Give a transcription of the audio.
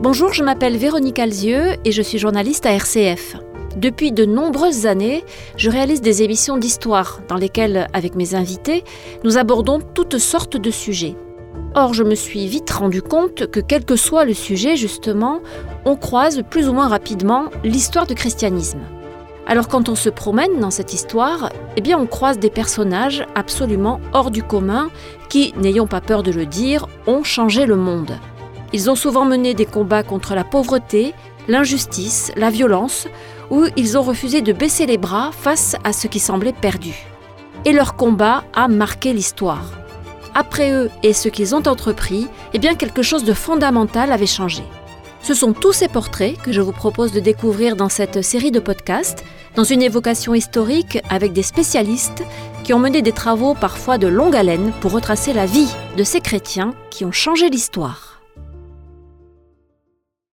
Bonjour, je m'appelle Véronique Alzieux et je suis journaliste à RCF. Depuis de nombreuses années, je réalise des émissions d'histoire dans lesquelles, avec mes invités, nous abordons toutes sortes de sujets. Or, je me suis vite rendu compte que quel que soit le sujet, justement, on croise plus ou moins rapidement l'histoire du christianisme. Alors quand on se promène dans cette histoire, eh bien on croise des personnages absolument hors du commun qui, n'ayons pas peur de le dire, ont changé le monde. Ils ont souvent mené des combats contre la pauvreté, l'injustice, la violence, où ils ont refusé de baisser les bras face à ce qui semblait perdu. Et leur combat a marqué l'histoire. Après eux et ce qu'ils ont entrepris, eh bien quelque chose de fondamental avait changé. Ce sont tous ces portraits que je vous propose de découvrir dans cette série de podcasts, dans une évocation historique avec des spécialistes qui ont mené des travaux parfois de longue haleine pour retracer la vie de ces chrétiens qui ont changé l'histoire.